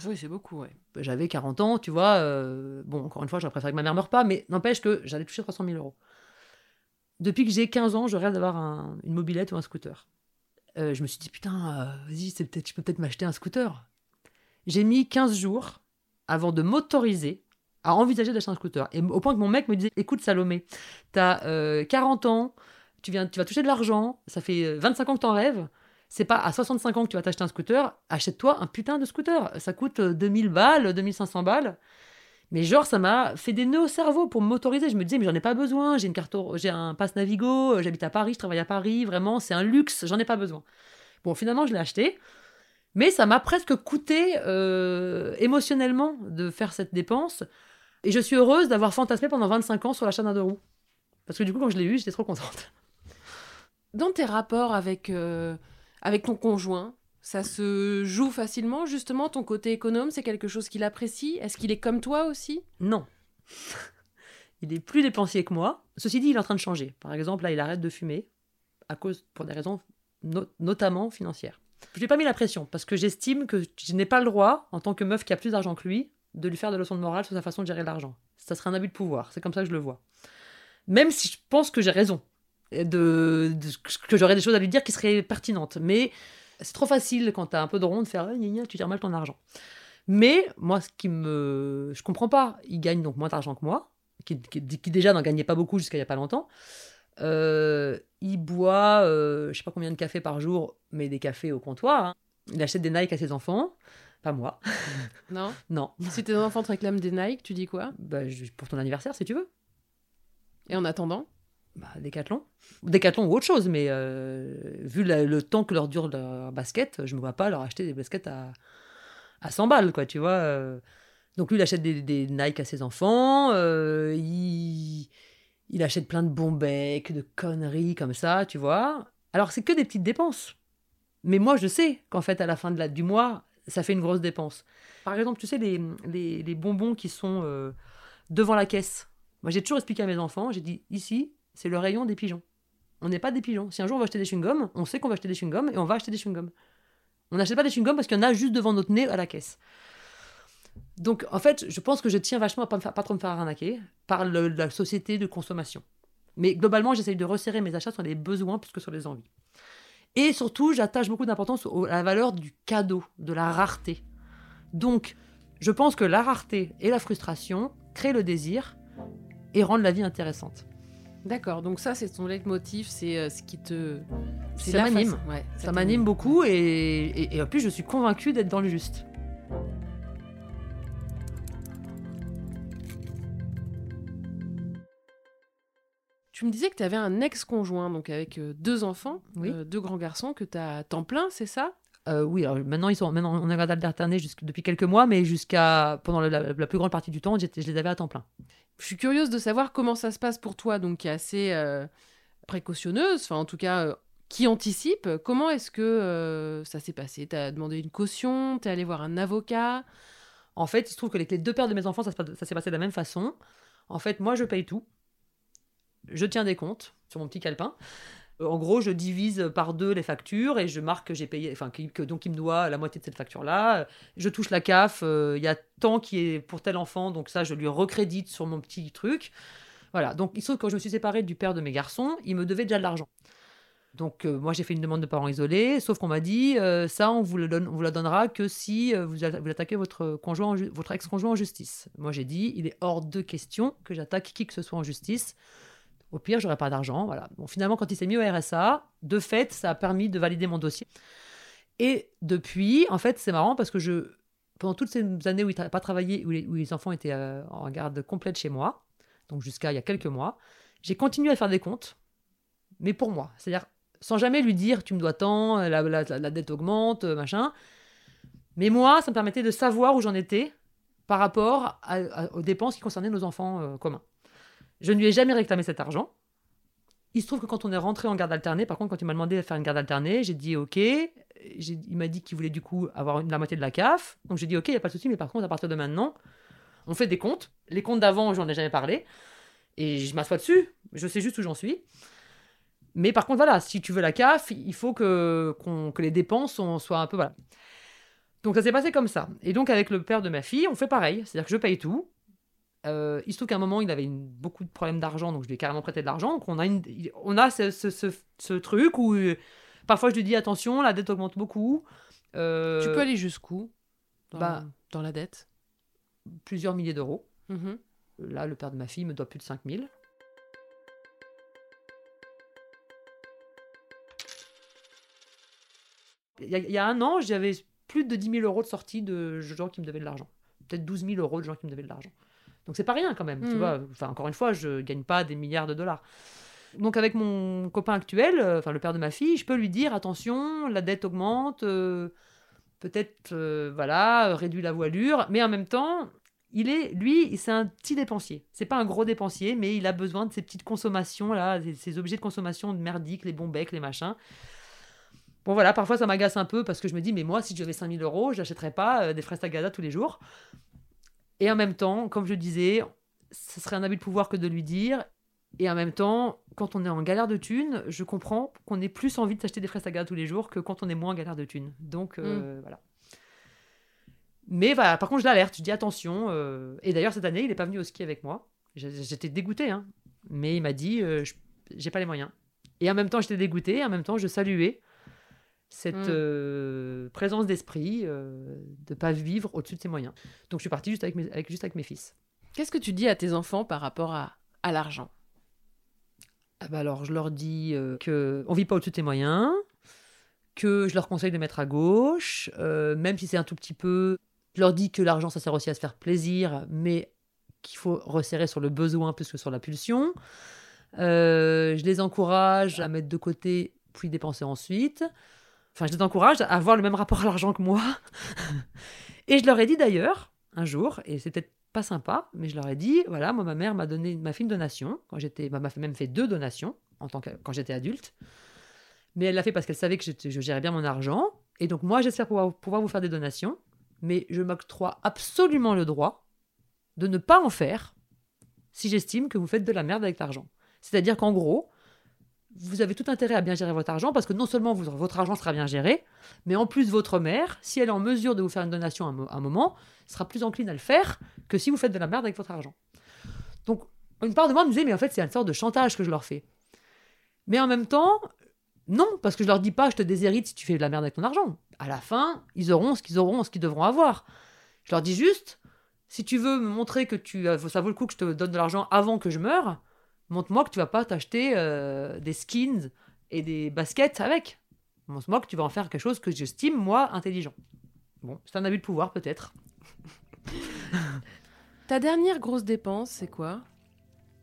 Oui, c'est beaucoup, ouais. J'avais 40 ans, tu vois. euh, bon, encore une fois, j'aurais préféré que ma mère meure pas, mais n'empêche que j'allais toucher 300 000 euros. Depuis que j'ai 15 ans, je rêve d'avoir un- une mobilette ou un scooter. Euh, je me suis dit, putain, euh, vas-y, je peux peut-être m'acheter un scooter. J'ai mis 15 jours avant de m'autoriser à envisager d'acheter un scooter. Et au point que mon mec me disait, écoute Salomé, t'as euh, 40 ans, tu, viens, tu vas toucher de l'argent, ça fait euh, 25 ans que t'en rêves, c'est pas à 65 ans que tu vas t'acheter un scooter, achète-toi un putain de scooter. Ça coûte euh, 2000 balles, 2500 balles. Mais genre, ça m'a fait des nœuds au cerveau pour m'autoriser. Je me disais, mais j'en ai pas besoin. J'ai une carte, j'ai un passe Navigo, euh, j'habite à Paris, je travaille à Paris. Vraiment, c'est un luxe, j'en ai pas besoin. Bon, finalement, je l'ai acheté. Mais ça m'a presque coûté euh, émotionnellement de faire cette dépense. Et je suis heureuse d'avoir fantasmé pendant 25 ans sur l'achat d'un deux roues. Parce que du coup, quand je l'ai eu, j'étais trop contente. Dans tes rapports avec, euh, avec ton conjoint, ça se joue facilement, justement, ton côté économe, c'est quelque chose qu'il apprécie? Est-ce qu'il est comme toi aussi? Non. il est plus dépensier que moi. Ceci dit, il est en train de changer. Par exemple, là, il arrête de fumer à cause, pour des raisons no- notamment financières. Je lui ai pas mis la pression parce que j'estime que je n'ai pas le droit, en tant que meuf qui a plus d'argent que lui, de lui faire des leçons de morale sur sa façon de gérer l'argent. Ça serait un abus de pouvoir. C'est comme ça que je le vois. Même si je pense que j'ai raison, de, que j'aurais des choses à lui dire qui seraient pertinentes. Mais c'est trop facile quand t'as un peu de rond de faire gna, tu gères mal ton argent. Mais moi, ce qui me. Je comprends pas. Il gagne donc moins d'argent que moi, qui déjà n'en gagnait pas beaucoup jusqu'à il y a pas longtemps. Euh, il boit, euh, je sais pas combien de cafés par jour, mais des cafés au comptoir. hein. Il achète des Nike à ses enfants, pas moi. Non Non. Si tes enfants te réclament des Nike, tu dis quoi? Bah, pour ton anniversaire, si tu veux. Et en attendant? Bah, Décathlon. Décathlon ou autre chose, mais euh, vu la- le temps que leur dure leur basket, je me vois pas leur acheter des baskets à, à 100 balles, quoi, tu vois. euh. Donc lui, il achète des, des Nike à ses enfants, euh, il, il achète plein de bons becs, de conneries comme ça, tu vois. Alors c'est que des petites dépenses. Mais moi, je sais qu'en fait, à la fin de la, du mois, ça fait une grosse dépense. Par exemple, tu sais, les, les, bonbons qui sont euh, devant la caisse. Moi, j'ai toujours expliqué à mes enfants, j'ai dit, ici, c'est le rayon des pigeons. On n'est pas des pigeons. Si un jour on va acheter des chewing-gums, on sait qu'on va acheter des chewing-gums et on va acheter des chewing-gums. On n'achète pas des chewing-gums parce qu'il y en a juste devant notre nez à la caisse. Donc, en fait, je pense que je tiens vachement à pas, pas trop me faire arnaquer par la société de consommation. Mais globalement, j'essaye de resserrer mes achats sur les besoins plus que sur les envies. Et surtout, j'attache beaucoup d'importance à la valeur du cadeau, de la rareté. Donc, je pense que la rareté et la frustration créent le désir et rendent la vie intéressante. D'accord, donc ça, c'est ton leitmotiv, c'est euh, ce qui te. Ça m'anime. ouais, Ça m'anime beaucoup et, et- et en plus, je suis convaincue d'être dans le juste. Tu me disais que tu avais un ex-conjoint, donc avec euh, deux enfants, Oui. euh, deux grands garçons que tu as à temps plein, c'est ça? Euh, oui, alors maintenant, ils sont, maintenant on est jusqu'- depuis quelques mois, mais jusqu'à pendant la, la- la plus grande partie du temps, je les avais à temps plein. Je suis curieuse de savoir comment ça se passe pour toi, donc qui est assez euh, précautionneuse, enfin en tout cas qui anticipe. Comment est-ce que ça s'est passé? T'as demandé une caution? T'es allé voir un avocat? En fait, il se trouve que les deux pères de mes enfants, ça, ça s'est passé de la même façon. En fait, moi, je paye tout. Je tiens des comptes sur mon petit calepin. Euh, En gros, je divise par deux les factures et je marque que j'ai payé, enfin, que, donc il me doit la moitié de cette facture-là. Je touche la CAF, euh, il y a tant qui est pour tel enfant, donc ça, je lui recrédite sur mon petit truc. Voilà, donc il se trouve que quand je me suis séparée du père de mes garçons, il me devait déjà de l'argent. Donc euh, moi j'ai fait une demande de parents isolés, sauf qu'on m'a dit ça on vous, vous la donnera que si vous, vous attaquez votre conjoint, votre ex-conjoint en justice. Moi j'ai dit il est hors de question que j'attaque qui que ce soit en justice. Au pire j'aurai pas d'argent, voilà. Finalement quand il s'est mis au RSA, de fait ça a permis de valider mon dossier. Et depuis, en fait c'est marrant parce que pendant toutes ces années où il n'a pas travaillé, où les, enfants étaient euh, en garde complète chez moi, donc jusqu'à il y a quelques mois, j'ai continué à faire des comptes, mais pour moi. C'est-à-dire sans jamais lui dire tu me dois tant, la, dette augmente, euh, machin. Mais moi, ça me permettait de savoir où j'en étais par rapport aux dépenses qui concernaient nos enfants euh, communs. Je ne lui ai jamais réclamé cet argent. Il se trouve que quand on est rentré en garde alternée, par contre, quand il m'a demandé de faire une garde alternée, j'ai dit OK. Il m'a dit qu'il voulait du coup avoir la moitié de la CAF. Donc j'ai dit OK, il n'y a pas de souci, mais par contre, à partir de maintenant, on fait des comptes. Les comptes d'avant, j'en ai jamais parlé. Et je m'assois dessus. Je sais juste où j'en suis. Mais par contre, voilà, si tu veux la CAF, il faut que, les dépenses soient un peu. Voilà. Donc ça s'est passé comme ça. Et donc avec le père de ma fille, on fait pareil. C'est-à-dire que je paye tout. Euh, il se trouve qu'à un moment, il avait une- beaucoup de problèmes d'argent, donc je lui ai carrément prêté de l'argent. Donc on a, une, on a ce, ce- ce- ce truc où euh, parfois je lui dis attention, la dette augmente beaucoup. Euh, Tu peux aller jusqu'où dans, bah- dans la dette? Plusieurs milliers d'euros. Mhm. Là, le père de ma fille me doit plus de 5000. Il y, a, il y a un an, j'avais plus de 10 000 euros de sortie de gens qui me devaient de l'argent. Peut-être 12 000 euros de gens qui me devaient de l'argent. Donc c'est pas rien quand même, tu Mhm. vois. Enfin, encore une fois, je gagne pas des milliards de dollars. Donc avec mon copain actuel, euh, enfin le père de ma fille, je peux lui dire attention, la dette augmente, euh, peut-être euh, voilà, euh, réduit la voilure, mais en même temps, il est lui, c'est un petit dépensier. C'est pas un gros dépensier, mais il a besoin de ces petites consommations là, ces, ces objets de consommation merdiques, les bons becs, les machins. Bon voilà, parfois ça m'agace un peu parce que je me dis mais moi si j'avais 5000 euros, j'achèterais pas des fraises tagada tous les jours. Et en même temps, comme je le disais, ce serait un abus de pouvoir que de lui dire. Et en même temps, quand on est en galère de thunes, je comprends qu'on ait plus envie de s'acheter des fraises tagada tous les jours que quand on est moins en galère de thunes. Donc euh, voilà. Mais voilà, par contre, je l'alerte, je dis attention. euh, Et d'ailleurs, cette année, il n'est pas venu au ski avec moi. J'étais dégoûtée, hein. mais il m'a dit euh, je- j'ai pas les moyens. Et en même temps, j'étais dégoûtée, et en même temps, je saluais cette Mm. euh, présence d'esprit euh, de pas vivre au-dessus de ses moyens. Donc, je suis partie juste avec mes, avec, juste avec mes fils. Qu'est-ce que tu dis à tes enfants par rapport à, à l'argent? Ah bah alors, je leur dis euh, que on vit pas au-dessus de ses moyens, que je leur conseille de mettre à gauche, euh, même si c'est un tout petit peu. Je leur dis que l'argent, ça sert aussi à se faire plaisir, mais qu'il faut resserrer sur le besoin plus que sur la pulsion. Euh, je les encourage à mettre de côté, puis dépenser ensuite. Enfin, je les encourage à avoir le même rapport à l'argent que moi. et je leur ai dit d'ailleurs, un jour, et c'est peut-être pas sympa, mais je leur ai dit, voilà, moi, ma mère m'a donné, m'a fait une donation, quand j'étais, bah, m'a même fait deux donations, en tant que, quand j'étais adulte. Mais elle l'a fait parce qu'elle savait que je gérais bien mon argent. Et donc moi, j'espère pouvoir vous faire des donations, mais je m'octroie absolument le droit de ne pas en faire si j'estime que vous faites de la merde avec l'argent. C'est-à-dire qu'en gros, vous avez tout intérêt à bien gérer votre argent parce que non seulement votre argent sera bien géré, mais en plus votre mère, si elle est en mesure de vous faire une donation à un, mo- un moment, sera plus encline à le faire que si vous faites de la merde avec votre argent. Donc une part de moi me disait mais en fait c'est une sorte de chantage que je leur fais. Mais en même temps, non, parce que je leur dis pas je te déshérite si tu fais de la merde avec ton argent. À la fin, ils auront ce qu'ils auront, ce qu'ils devront avoir. Je leur dis juste si tu veux me montrer que tu, ça vaut le coup que je te donne de l'argent avant que je meure, montre-moi que tu vas pas t'acheter euh, des skins et des baskets avec. Montre-moi que tu vas en faire quelque chose que j'estime, moi, intelligent. Bon, c'est un abus de pouvoir, peut-être. Ta dernière grosse dépense, c'est quoi?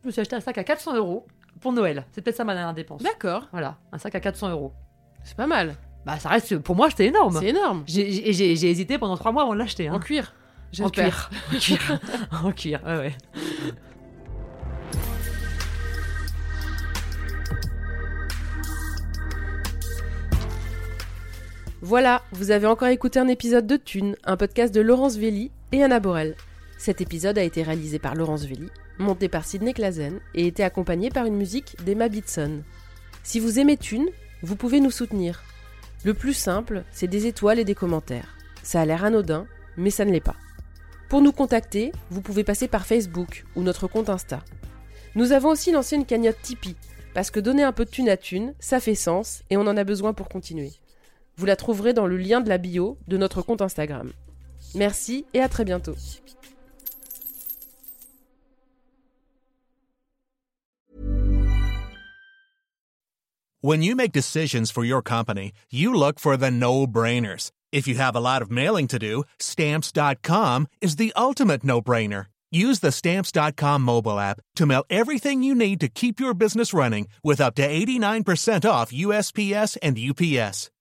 Je me suis acheté un sac à 400 euros pour Noël. C'est peut-être ça ma dernière dépense. D'accord, Voilà, un sac à 400 euros. c'est pas mal. Bah, ça reste, pour moi, c'était énorme. C'est énorme. J'ai hésité pendant trois mois avant de l'acheter. hein. En cuir. En cuir. En cuir. en cuir, ouais, ouais. Voilà, vous avez encore écouté un épisode de Thune, un podcast de Laurence Velli et Anna Borel. Cet épisode a été réalisé par Laurence Velli, monté par Sidney Clazen et été accompagné par une musique d'Emma Bitson. Si vous aimez Thune, vous pouvez nous soutenir. Le plus simple, c'est des étoiles et des commentaires. Ça a l'air anodin, mais ça ne l'est pas. Pour nous contacter, vous pouvez passer par Facebook ou notre compte Insta. Nous avons aussi lancé une cagnotte Tipeee, parce que donner un peu de thune à thune, ça fait sens et on en a besoin pour continuer. Vous la trouverez dans le lien de la bio de notre compte Instagram. Merci et à très bientôt. When you make decisions for your company, you look for the no brainers. If you have a lot of mailing to do, stamps.com is the ultimate no brainer. Use the stamps.com mobile app to mail everything you need to keep your business running with up to 89% off USPS and UPS.